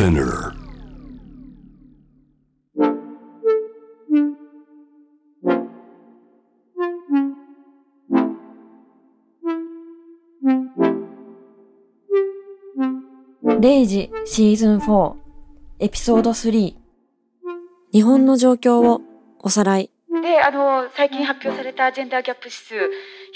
Spinner. 0時シーズン4エピソード3日本の状況をおさらい。であの最近発表されたジェンダーギャップ指数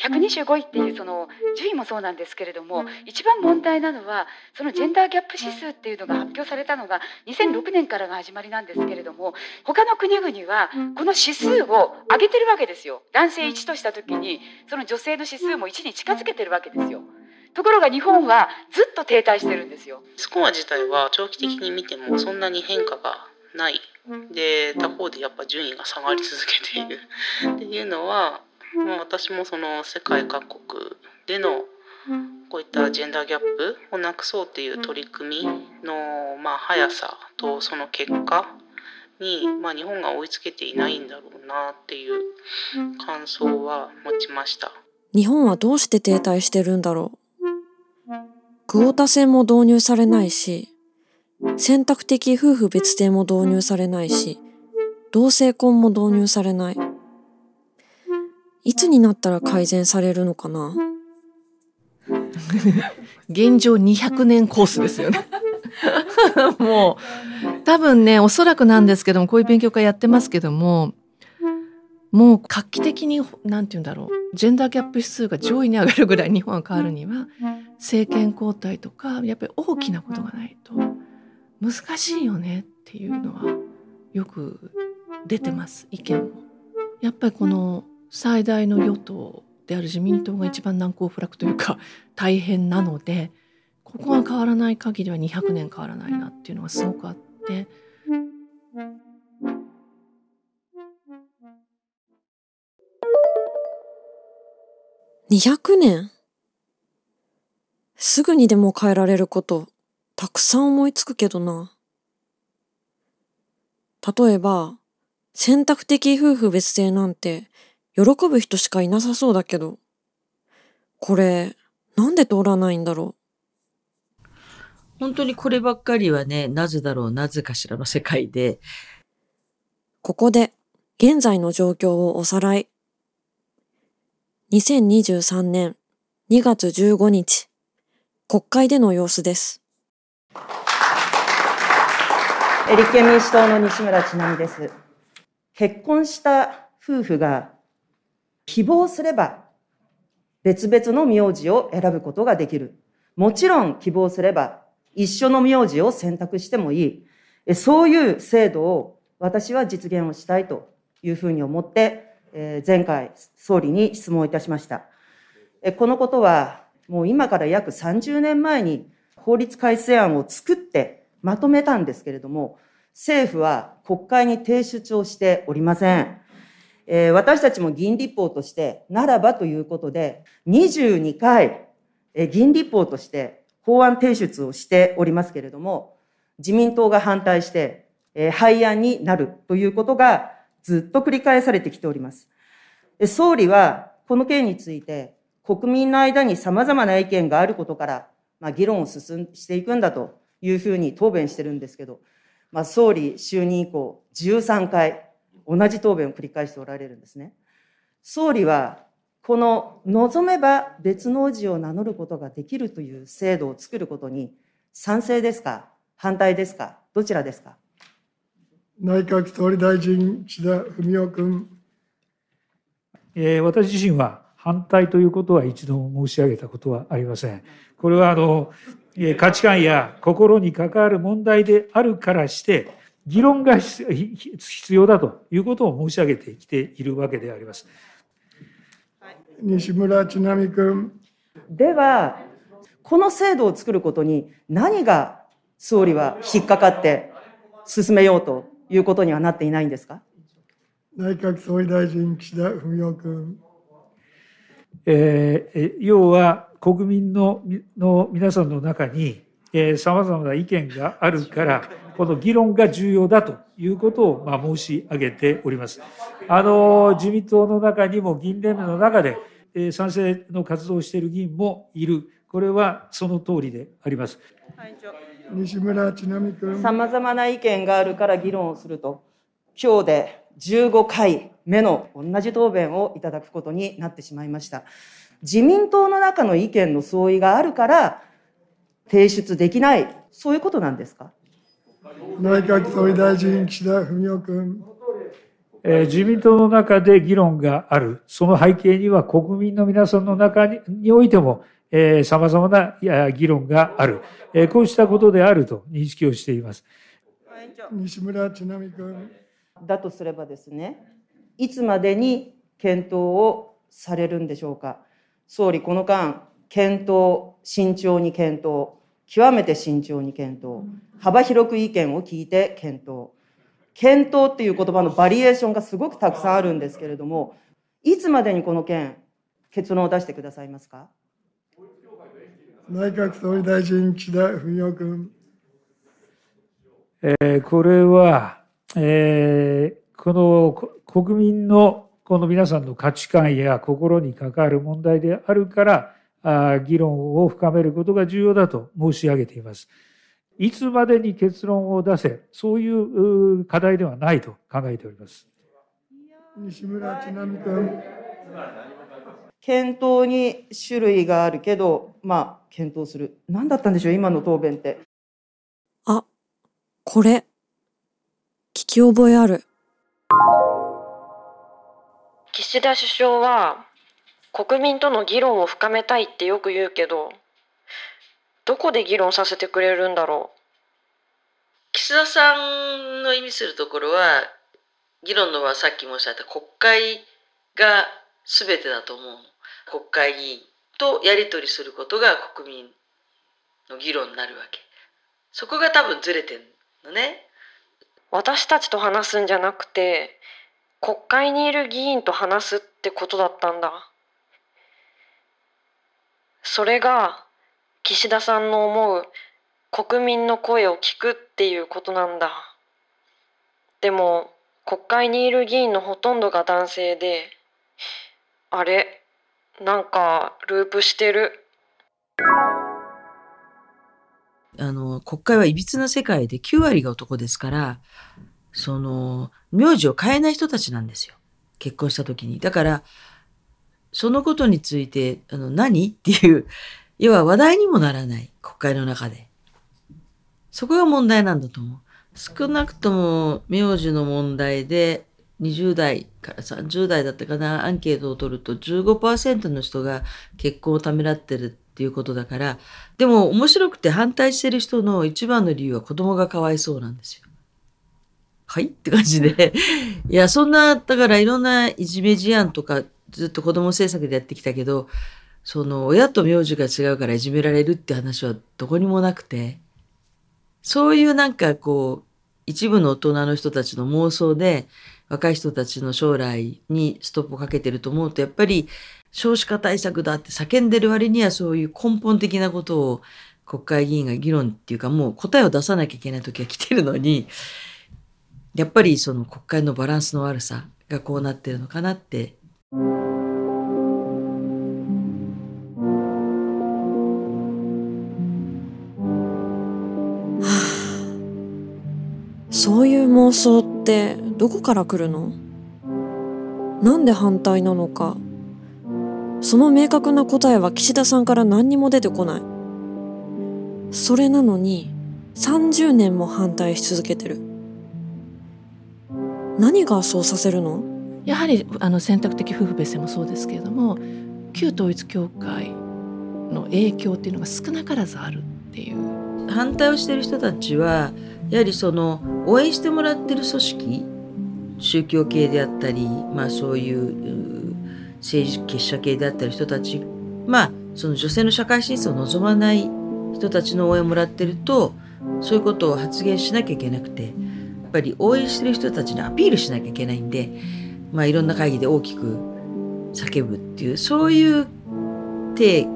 125位っていうその順位もそうなんですけれども一番問題なのはそのジェンダーギャップ指数っていうのが発表されたのが2006年からが始まりなんですけれども他の国々はこの指数を上げてるわけですよ。男性1とした時にその女性の指数も1に近づけてるわけですよ。ところが日本はずっと停滞してるんですよ。スコア自体は長期的に見てもそんなに変化がない。で他方でやっぱ順位が下がり続けている。っていうのは、まあ、私もその世界各国でのこういったジェンダーギャップをなくそうっていう取り組みの、まあ、速さとその結果に、まあ、日本が追いつけていないんだろうなっていう感想は持ちました。日本はどうして停滞してるんだろう？クオータ制も導入されないし、選択的夫婦別姓も導入されないし、同性婚も導入されない。いつになったら改善されるのかな？現状200年コースですよね。もう多分ねおそらくなんですけどもこういう勉強会やってますけどももう画期的に何て言うんだろうジェンダーギャップ指数が上位に上がるぐらい日本が変わるには政権交代とかやっぱり大きなことがないと難しいよねっていうのはよく出てます意見も。やっぱりこの最大の与党である自民党が一番難攻不落というか大変なのでここが変わらない限りは200年変わらないなっていうのがすごくあって。200年すぐにでも変えられることたくさん思いつくけどな。例えば、選択的夫婦別姓なんて喜ぶ人しかいなさそうだけど、これなんで通らないんだろう？本当にこればっかりはね、なぜだろう、なぜかしらの世界で。ここで現在の状況をおさらい。2023年2月15日、国会での様子です。立憲民主党の西村智奈美です。結婚した夫婦が希望すれば別々の名字を選ぶことができる。もちろん希望すれば一緒の名字を選択してもいい。そういう制度を私は実現をしたいというふうに思って前回総理に質問いたしました。このことはもう今から約30年前に法律改正案を作ってまとめたんですけれども、政府は国会に提出をしておりません。えー、私たちも議員立法として、ならばということで、22回、えー、議員立法として法案提出をしておりますけれども、自民党が反対して、えー、廃案になるということがずっと繰り返されてきております。総理は、この件について、国民の間に様々な意見があることから、まあ、議論を進んしていくんだというふうに答弁してるんですけど、まあ、総理就任以降、13回、同じ答弁を繰り返しておられるんですね。総理は、この望めば別の字を名乗ることができるという制度を作ることに賛成ですか反対ですかどちらですか？内閣総理大臣、岸田文雄君。えー、私自身は反対ということは一度申し上げたことはありません。これはあの、価値観や心に関わる問題であるからして、議論が必要だということを申し上げてきているわけであります。西村智奈美君。では、この制度を作ることに何が総理は引っかかって進めようということにはなっていないんですか？内閣総理大臣、岸田文雄君。えー、要は国民のの皆さんの中にさまざまな意見があるから、この議論が重要だということを、まあ、申し上げております。あの、自民党の中にも議員連盟の中で、賛成の活動をしている議員もいる。これはその通りであります。西村智奈美君。さまざまな意見があるから議論をすると、今日で15回目の同じ答弁をいただくことになってしまいました。自民党の中の意見の相違があるから、提出できない、そういうことなんですか？内閣総理大臣、岸田文雄君。えー自民党の中で議論がある。その背景には国民の皆さんの中ににおいても、えー、様々ないや議論がある。えーこうしたことであると認識をしています。西村智奈美君。だとすればですね、いつまでに検討をされるんでしょうか。総理、この間、検討、慎重に検討、極めて慎重に検討、幅広く意見を聞いて検討。検討っていう言葉のバリエーションがすごくたくさんあるんですけれども、いつまでにこの件、結論を出してくださいますか？内閣総理大臣、岸田文雄君。えーこれは、えーこのこ国民のこの皆さんの価値観や心に関わる問題であるから、議論を深めることが重要だと申し上げています。いつまでに結論を出せ、そういう課題ではないと考えております。西村智奈美君。検討に種類があるけど、まあ、検討する。何だったんでしょう、今の答弁って。あ、これ。聞き覚えある。岸田首相は国民との議論を深めたいってよく言うけど、どこで議論させてくれるんだろ岸田さんの意味するところは議論のはさっき申し上げた国会が全てだと思うの国会議員とやり取りすることが国民の議論になるわけそこが多分ずれてるのねう。私たちと話すんじゃなくて、国会にいる議員と話すってことだったんだ。それが岸田さんの思う国民の声を聞くっていうことなんだ。でも国会にいる議員のほとんどが男性で、あれ、なんかループしてる。あの国会はいびつな世界で9割が男ですからその名字を変えない人たちなんですよ結婚した時にだからそのことについてあの何？っていう要は話題にもならない国会の中で。そこが問題なんだと思う。少なくとも名字の問題で20代から30代だったかなアンケートを取ると15%の人が結婚をためらってるっていうことだからでも面白くて反対してる人の一番の理由は子供がかわいそうなんですよ。はい？って感じで。いやそんなだからいろんないじめ事案とかずっと子供政策でやってきたけどその親と名字が違うからいじめられるって話はどこにもなくてそういうなんかこう一部の大人の人たちの妄想で若い人たちの将来にストップをかけてると思うとやっぱり少子化対策だって叫んでる割にはそういう根本的なことを国会議員が議論っていうかもう答えを出さなきゃいけない時が来てるのにやっぱりその国会のバランスの悪さがこうなってるのかなって。妄想ってどこから来るの？なんで反対なのか？その明確な答えは岸田さんから何にも出てこない。それなのに30年も反対し続けてる。何がそうさせるの？やはりあの選択的夫婦別姓もそうですけれども旧統一教会の影響っていうのが少なからずあるっていう反対をしてる人たちはやはりその応援してもらってる組織宗教系であったり、まあ、そういう政治結社系であったり人たちまあその女性の社会進出を望まない人たちの応援をもらってるとそういうことを発言しなきゃいけなくてやっぱり応援してる人たちにアピールしなきゃいけないんで、まあ、いろんな会議で大きく叫ぶっていうそういう体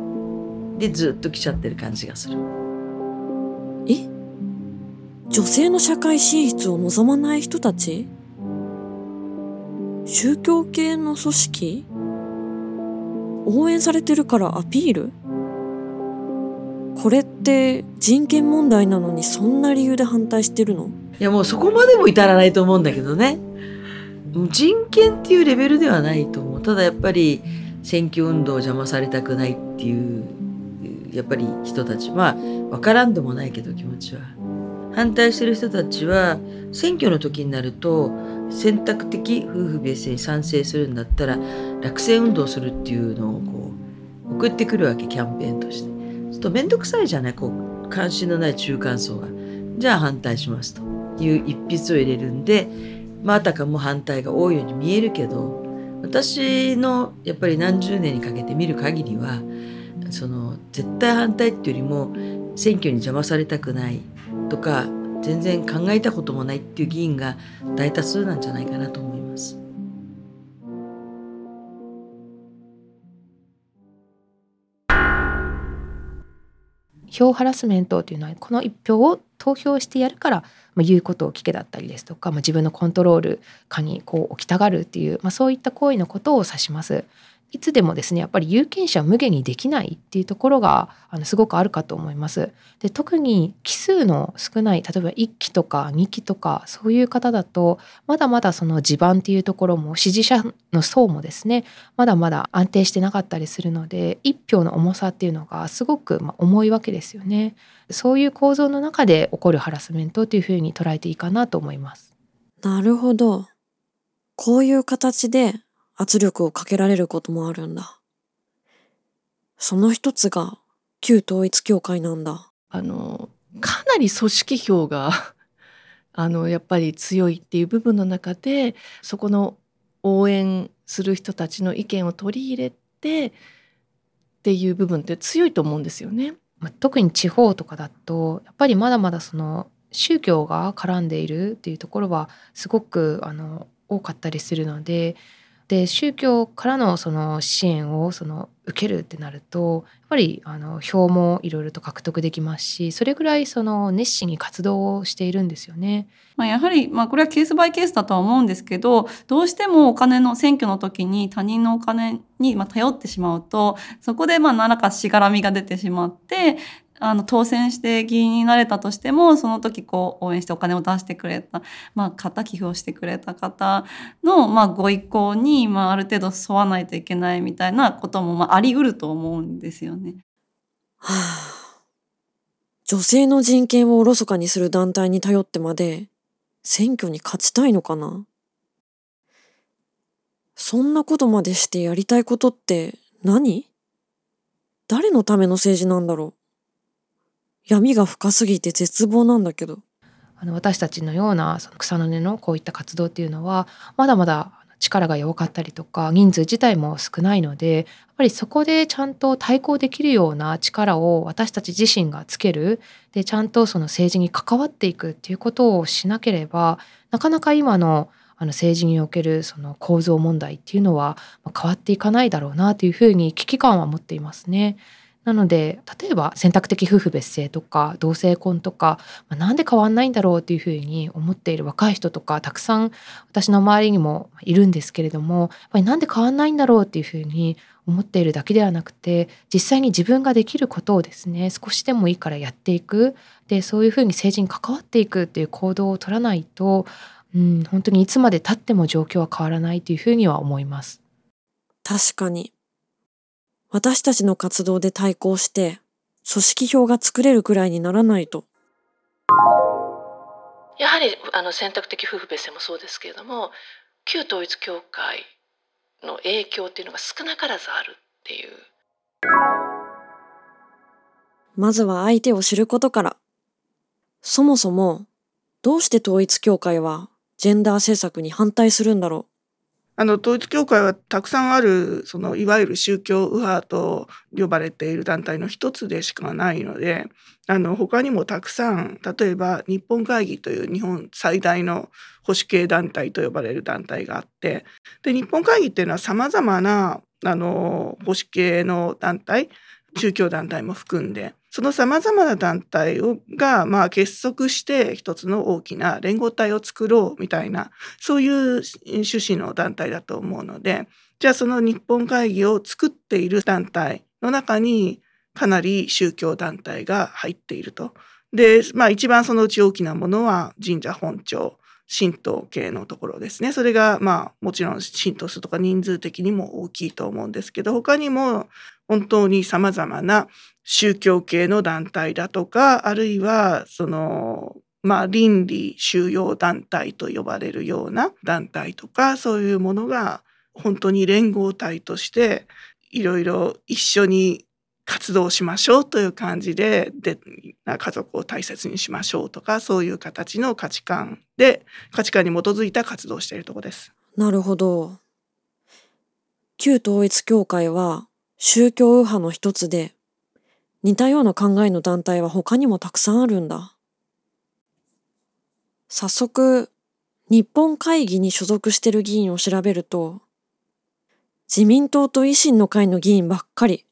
でずっと来ちゃってる感じがする。女性の社会進出を望まない人たち？宗教系の組織？応援されてるからアピール？これって人権問題なのにそんな理由で反対してるの？いやもうそこまでも至らないと思うんだけどね。人権っていうレベルではないと思う。ただやっぱり選挙運動を邪魔されたくないっていうやっぱり人たち。まあ分からんでもないけど気持ちは。反対してる人たちは選挙の時になると選択的夫婦別姓に賛成するんだったら落選運動するっていうのをこう送ってくるわけキャンペーンとして。ちょっと面倒くさいじゃない？こう関心のない中間層が。じゃあ反対しますという一筆を入れるんで、まあ、あたかも反対が多いように見えるけど私のやっぱり何十年にかけて見る限りはその絶対反対っていうよりも選挙に邪魔されたくないとか全然考えたこともないっていう議員が大多数なんじゃないかなと思います。票ハラスメントというのはこの一票を投票してやるから、まあ、言うことを聞けだったりですとか、まあ、自分のコントロール下にこう置きたがるっていう、まあ、そういった行為のことを指します。いつでもですねやっぱり有権者を無限にできないっていうところがあのすごくあるかと思います。で特に奇数の少ない例えば1期とか2期とかそういう方だとまだまだその地盤っていうところも支持者の層もですねまだまだ安定してなかったりするので1票の重さっていうのがすごくま重いわけですよね。そういう構造の中で起こるハラスメントというふうに捉えていいかなと思います。なるほど。こういう形で圧力をかけられることもあるんだ。その一つが旧統一教会なんだ。あのかなり組織票が あのやっぱり強いっていう部分の中でそこの応援する人たちの意見を取り入れてっていう部分って強いと思うんですよね。まあ、特に地方とかだとやっぱりまだまだその宗教が絡んでいるっていうところはすごくあの多かったりするのでで宗教からのその支援をその受けるってなるとやっぱりあの票もいろいろと獲得できますしそれぐらいその熱心に活動をしているんですよね。まあ、やはり、まあ、これはケースバイケースだとは思うんですけどどうしてもお金の選挙の時に他人のお金にま頼ってしまうとそこでまあ何らかしがらみが出てしまってあの当選して議員になれたとしてもその時こう応援してお金を出してくれた、まあ、方寄付をしてくれた方の、まあ、ご意向に、まあ、ある程度沿わないといけないみたいなことも、まあ、あり得ると思うんですよね。はあ、女性の人権をおろそかにする団体に頼ってまで選挙に勝ちたいのかな？そんなことまでしてやりたいことって何？誰のための政治なんだろう？闇が深すぎて絶望なんだけど。あの私たちのようなその草の根のこういった活動っていうのはまだまだ力が弱かったりとか人数自体も少ないのでやっぱりそこでちゃんと対抗できるような力を私たち自身がつけるでちゃんとその政治に関わっていくっていうことをしなければなかなか今のあの政治におけるその構造問題っていうのは変わっていかないだろうなというふうに危機感は持っていますね。なので例えば選択的夫婦別姓とか同性婚とか、まあ、なんで変わんないんだろうっていうふうに思っている若い人とかたくさん私の周りにもいるんですけれどもやっぱりなんで変わんないんだろうっていうふうに思っているだけではなくて実際に自分ができることをですね少しでもいいからやっていくでそういうふうに政治に関わっていくっていう行動を取らないと、うん、本当にいつまでたっても状況は変わらないというふうには思います。確かに私たちの活動で対抗して、組織票が作れるくらいにならないと。やはりあの選択的夫婦別姓もそうですけれども旧統一教会の影響っていうのが少なからずあるっていう。まずは相手を知ることから。そもそも、どうして統一教会はジェンダー政策に反対するんだろうあの統一教会はたくさんあるそのいわゆる宗教右派と呼ばれている団体の一つでしかないのであの他にもたくさん例えば日本会議という日本最大の保守系団体と呼ばれる団体があってで日本会議っていうのはさまざまなあの保守系の団体宗教団体も含んでそのさまざまな団体をが、まあ、結束して一つの大きな連合体を作ろうみたいなそういう趣旨の団体だと思うのでじゃあその日本会議を作っている団体の中にかなり宗教団体が入っていると。で、まあ一番そのうち大きなものは神社本庁、神道系のところですね。それがまあもちろん神道数とか人数的にも大きいと思うんですけど、他にも本当に様々な宗教系の団体だとか、あるいはそのまあ、倫理収容団体と呼ばれるような団体とかそういうものが本当に連合体としていろいろ一緒に活動しましょうという感じでで家族を大切にしましょうとかそういう形の価値観で価値観に基づいた活動をしているところです。なるほど。旧統一教会は宗教右派の一つで似たような考えの団体は他にもたくさんあるんだ。早速、日本会議に所属してる議員を調べると、自民党と維新の会の議員ばっかり。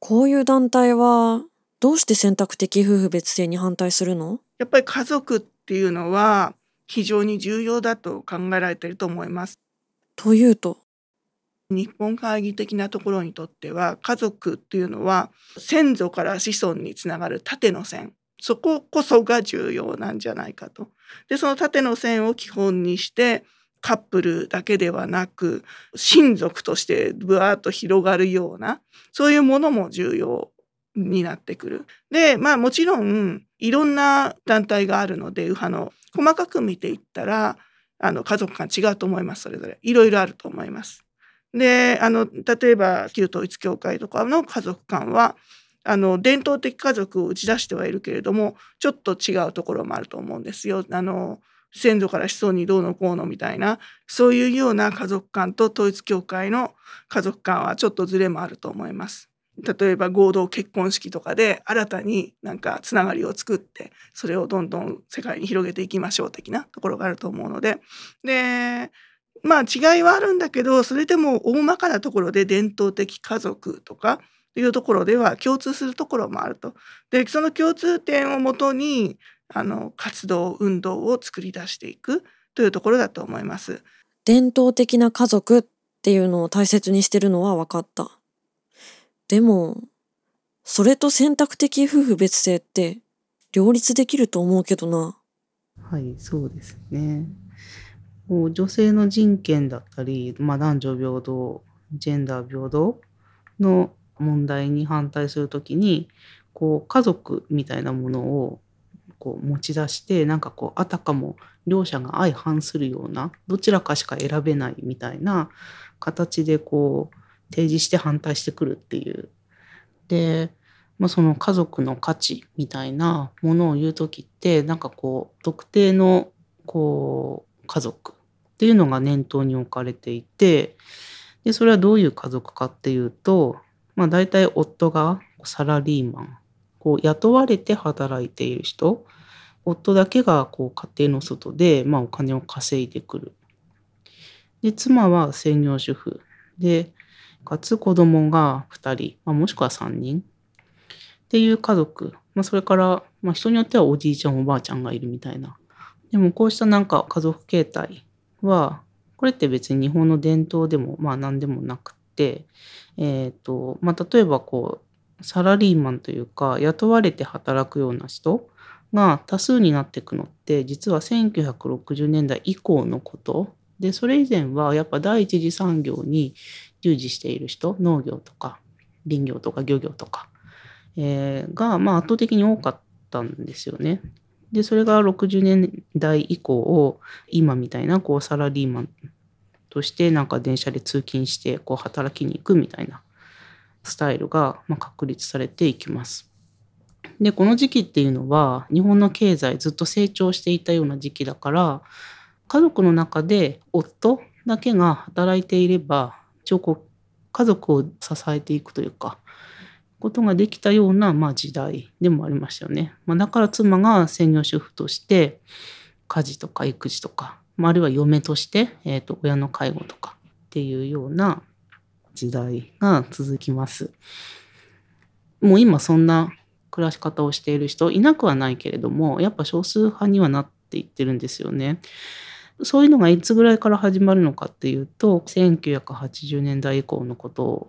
こういう団体は、どうして選択的夫婦別姓に反対するの？やっぱり家族っていうのは非常に重要だと考えられていると思います。というと日本会議的なところにとっては家族っていうのは先祖から子孫につながる縦の線そここそが重要なんじゃないかと。でその縦の線を基本にしてカップルだけではなく親族としてぶわっと広がるようなそういうものも重要になってくる。でまあもちろんいろんな団体があるので右派の細かく見ていったらあの家族間違うと思いますそれぞれいろいろあると思います。であの例えば旧統一教会とかの家族間はあの伝統的家族を打ち出してはいるけれどもちょっと違うところもあると思うんですよ。あの先祖から子孫にどうのこうのみたいなそういうような家族観と統一教会の家族観はちょっとずれもあると思います。例えば合同結婚式とかで新たになんかつながりを作ってそれをどんどん世界に広げていきましょう的なところがあると思うのででまあ違いはあるんだけどそれでも大まかなところで伝統的家族とかというところでは共通するところもあると。でその共通点をもとにあの活動運動を作り出していくというところだと思います。伝統的な家族っていうのを大切にしてるのは分かった。でもそれと選択的夫婦別姓って両立できると思うけどな。はいそうですね。もう女性の人権だったり、まあ、男女平等ジェンダー平等の問題に反対する時にこう家族みたいなものをこう持ち出してなんかこうあたかも両者が相反するようなどちらかしか選べないみたいな形でこう提示して反対してくるっていう。で、まあ、その家族の価値みたいなものを言う時ってなんかこう特定のこう家族っていうのが念頭に置かれていてでそれはどういう家族かっていうとまあ、大体夫がサラリーマンこう雇われて働いている人夫だけがこう家庭の外で、まあ、お金を稼いでくる。で妻は専業主婦でかつ子供が2人、まあ、もしくは3人っていう家族、まあ、それから、まあ、人によってはおじいちゃんおばあちゃんがいるみたいな。でもこうしたなんか家族形態はこれって別に日本の伝統でもまあ何でもなくてえーとまあ、例えばこうサラリーマンというか雇われて働くような人が多数になっていくのって実は1960年代以降のことでそれ以前はやっぱ第一次産業に従事している人農業とか林業とか漁業とか、えー、がまあ圧倒的に多かったんですよね。でそれが60年代以降を今みたいなこうサラリーマンとしてなんか電車で通勤してこう働きに行くみたいなスタイルがま確立されていきます。でこの時期っていうのは日本の経済ずっと成長していたような時期だから家族の中で夫だけが働いていれば一応こう家族を支えていくというかことができたような、まあ、時代でもありましたよね。まあ、だから妻が専業主婦として家事とか育児とかあるいは嫁として、えーと、親の介護とかっていうような時代が続きます。もう今そんな暮らし方をしている人いなくはないけれどもやっぱ少数派にはなっていってるんですよね。そういうのがいつぐらいから始まるのかっていうと1980年代以降のこと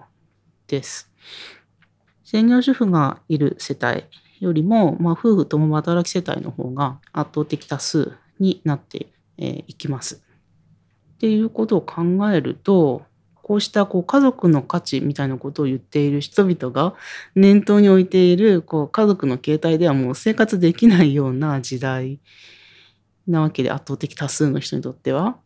です。専業主婦がいる世帯よりも、まあ、夫婦共働き世帯の方が圧倒的多数になっていきます。っていうことを考えるとこうしたこう家族の価値みたいなことを言っている人々が念頭に置いているこう家族の形態ではもう生活できないような時代なわけで圧倒的多数の人にとっては。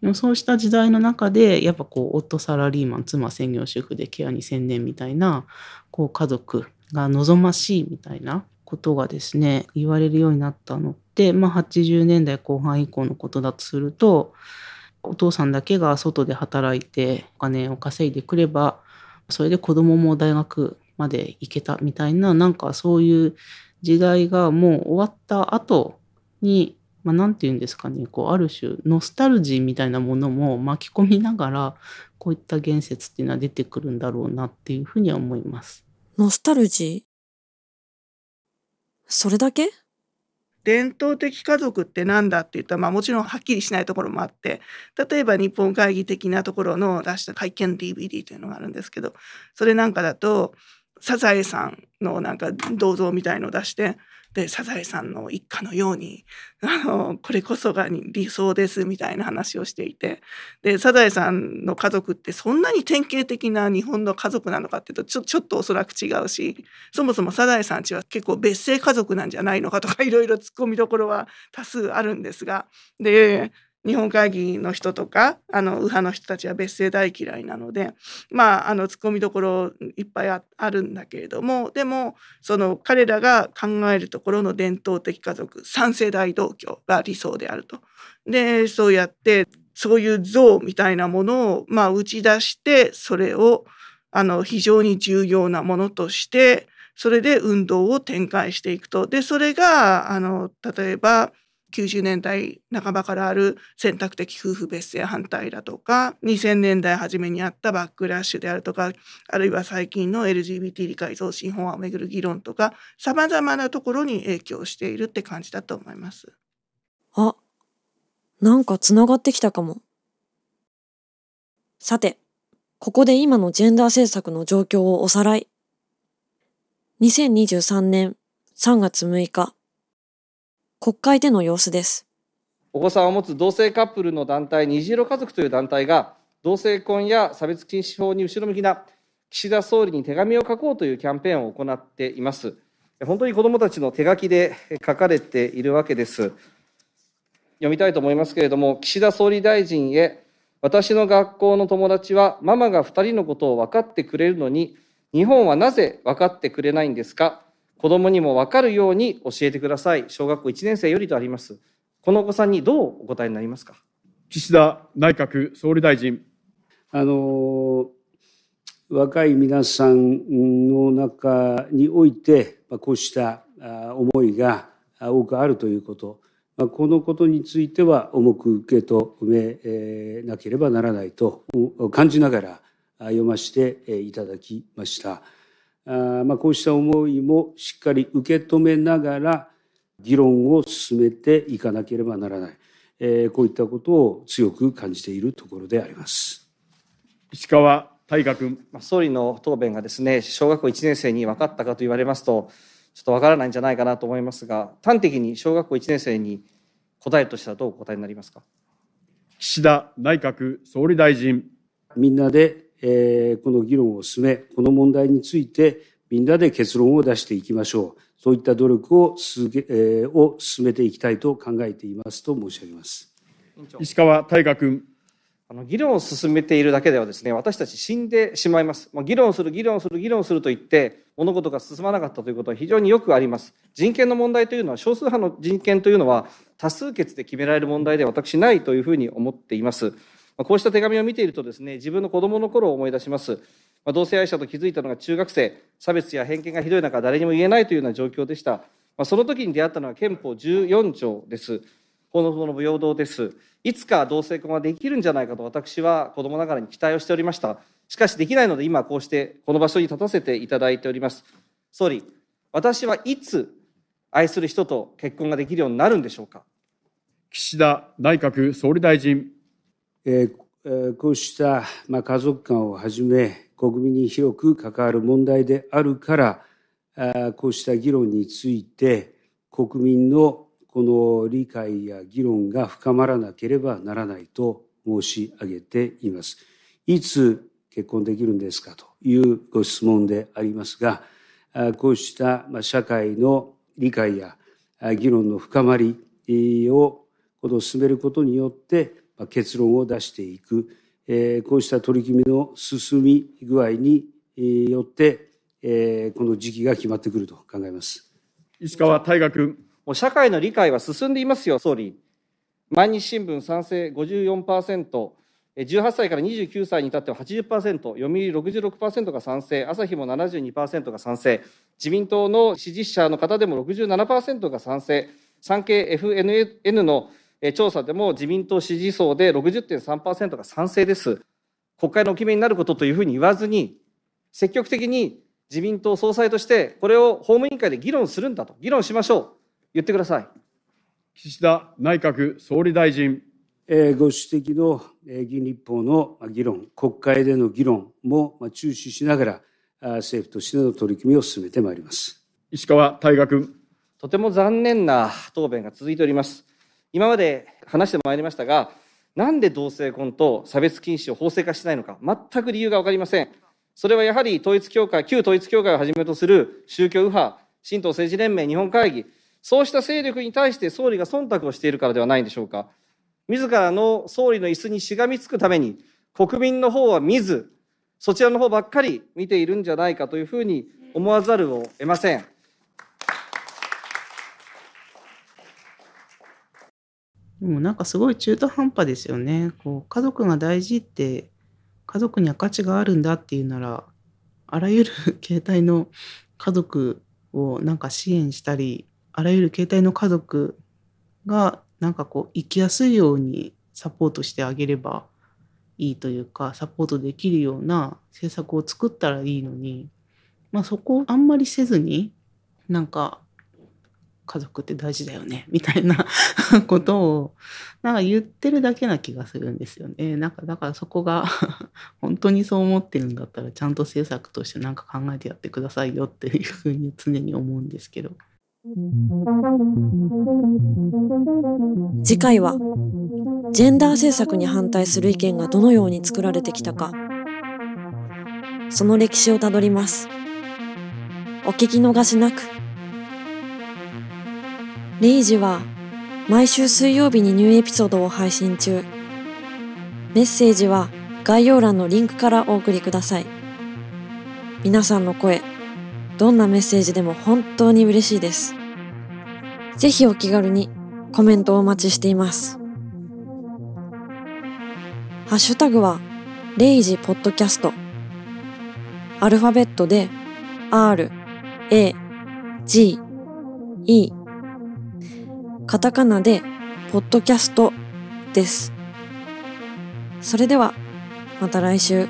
でもそうした時代の中でやっぱこう夫サラリーマン妻専業主婦でケアに専念みたいなこう家族が望ましいみたいなことがですね言われるようになったのって、まあ、80年代後半以降のことだとするとお父さんだけが外で働いてお金を稼いでくればそれで子供も大学まで行けたみたいななんかそういう時代がもう終わった後にまあ、なんて言うんですかねこうある種ノスタルジーみたいなものも巻き込みながらこういった言説っていうのは出てくるんだろうなっていうふうには思います。ノスタルジー？それだけ？伝統的家族って何だって言ったら、まあ、もちろんはっきりしないところもあって例えば日本会議的なところの出した会見 DVD というのがあるんですけどそれなんかだとサザエさんのなんか銅像みたいのを出してでサザエさんの一家のようにあのこれこそが理想ですみたいな話をしていて。でサザエさんの家族ってそんなに典型的な日本の家族なのかっていうとちょちょっとおそらく違うしそもそもサザエさんちは結構別姓家族なんじゃないのかとかいろいろ突っ込みどころは多数あるんですが。で日本会議の人とかあの右派の人たちは別姓大嫌いなのでまああの突っ込みどころいっぱいあるんだけれどもでもその彼らが考えるところの伝統的家族三世代同居が理想であると。でそうやってそういう像みたいなものを、まあ、打ち出してそれをあの非常に重要なものとしてそれで運動を展開していくと。でそれがあの例えば90年代半ばからある選択的夫婦別姓反対だとか2000年代初めにあったバックラッシュであるとかあるいは最近の LGBT 理解増進法案をめぐる議論とかさまざまなところに影響しているって感じだと思います。あ、なんかつながってきたかも。さて、ここで今のジェンダー政策の状況をおさらい。2023年3月6日、国会での様子です。お子さんを持つ同性カップルの団体、虹色家族という団体が、同性婚や差別禁止法に後ろ向きな岸田総理に手紙を書こうというキャンペーンを行っています。本当に子どもたちの手書きで書かれているわけです。読みたいと思いますけれども、岸田総理大臣へ、私の学校の友達はママが2人のことを分かってくれるのに、日本はなぜ分かってくれないんですか？子供にも分かるように教えてください。小学校1年生よりとあります。このお子さんにどうお答えになりますか？岸田内閣総理大臣。あの、若い皆さんの中において、こうした思いが多くあるということ、このことについては重く受け止めなければならないと感じながら読ませていただきました。あまあ、こうした思いもしっかり受け止めながら議論を進めていかなければならない、えー、こういったことを強く感じているところであります。石川大我君。総理の答弁がですね小学校1年生に分かったかと言われますとちょっと分からないんじゃないかなと思いますが端的に小学校1年生に答えるとしたらどうお答えになりますか？岸田内閣総理大臣。みんなでえこの議論を進め、この問題についてみんなで結論を出していきましょう。そういった努力を続け、えを進めていきたいと考えていますと申し上げます。石川大我君。あの議論を進めているだけではですね、私たち死んでしまいます。議論する、議論する、議論すると言って、物事が進まなかったということは非常によくあります。人権の問題というのは、少数派の人権というのは、多数決で決められる問題では私ないというふうに思っています。まこうした手紙を見ているとですね、自分の子供の頃を思い出します。ま同性愛者と気づいたのが中学生、差別や偏見がひどい中、誰にも言えないというような状況でした。まその時に出会ったのは憲法14条です。法のの平等です。いつか同性婚ができるんじゃないかと私は子供ながらに期待をしておりました。しかしできないので今こうしてこの場所に立たせていただいております。総理、私はいつ愛する人と結婚ができるようになるんでしょうか？岸田内閣総理大臣。こうした、家族観をはじめ国民に広く関わる問題であるから、こうした議論について国民のこの理解や議論が深まらなければならないと申し上げています。いつ結婚できるんですか？というご質問でありますが、こうした社会の理解や議論の深まりをこの進めることによって結論を出していく、こうした取り組みの進み具合によって、この時期が決まってくると考えます。石川大我君。もう社会の理解は進んでいますよ、総理。毎日新聞賛成54%、18歳から29歳に至っては80%、読売66%が賛成、朝日も72%が賛成、自民党の支持者の方でも67%が賛成、産経 FNN の調査でも自民党支持層で60.3%が賛成です。国会のお決めになることというふうに言わずに、積極的に自民党総裁として、これを法務委員会で議論するんだと、議論しましょう。言ってください。岸田内閣総理大臣。えーご指摘のえー議員立法のまあ議論、国会での議論もまあ注視しながら、あ政府としての取り組みを進めてまいります。石川大我君。とても残念な答弁が続いております。今まで話してまいりましたが、なんで同性婚と差別禁止を法制化しないのか、全く理由がわかりません。それはやはり統一教会、旧統一教会をはじめとする宗教右派、新党政治連盟、日本会議、そうした勢力に対して総理が忖度をしているからではないんでしょうか。自らの総理の椅子にしがみつくために、国民の方は見ず、そちらの方ばっかり見ているんじゃないかというふうに思わざるを得ません。でもなんかすごい中途半端ですよね。こう家族が大事って家族には価値があるんだっていうならあらゆる 形態の家族をなんか支援したりあらゆる形態の家族がなんかこう生きやすいようにサポートしてあげればいいというかサポートできるような政策を作ったらいいのに、まあ、そこをあんまりせずになんか家族って大事だよねみたいな ことをなんか言ってるだけな気がするんですよね。なんかだからそこが 本当にそう思ってるんだったらちゃんと政策としてなんか考えてやってくださいよっていうふうに常に思うんですけど。次回はジェンダー政策に反対する意見がどのように作られてきたかその歴史をたどりますお聞き逃しなく0時は毎週水曜日にニューエピソードを配信中メッセージは概要欄のリンクからお送りください皆さんの声どんなメッセージでも本当に嬉しいですぜひお気軽にコメントをお待ちしています。ハッシュタグは、レイジポッドキャスト。アルファベットで、R、A、G、E。カタカナで、ポッドキャストです。それでは、また来週。